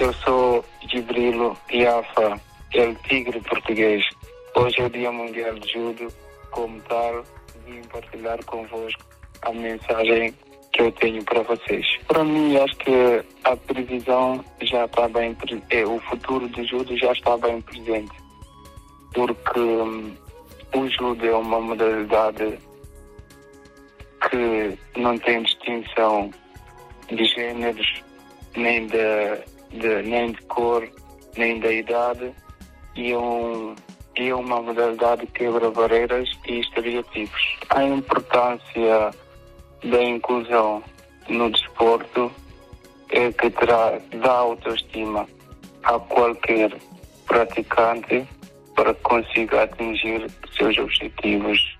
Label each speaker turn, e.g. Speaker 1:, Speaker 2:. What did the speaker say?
Speaker 1: Eu sou Gibrilo Iafa, el tigre português. Hoje é o Dia Mundial de Judo. Como tal, vim partilhar convosco a mensagem que eu tenho para vocês. Para mim, acho que a previsão já está bem, é, o futuro do judo já está bem presente, porque hum, o judo é uma modalidade que não tem distinção de gêneros, nem de, de, nem de cor, nem da idade, e um, é uma modalidade que quebra barreiras e estereotipos. A importância da inclusão no desporto é que terá, dá autoestima a qualquer praticante para que consiga atingir seus objetivos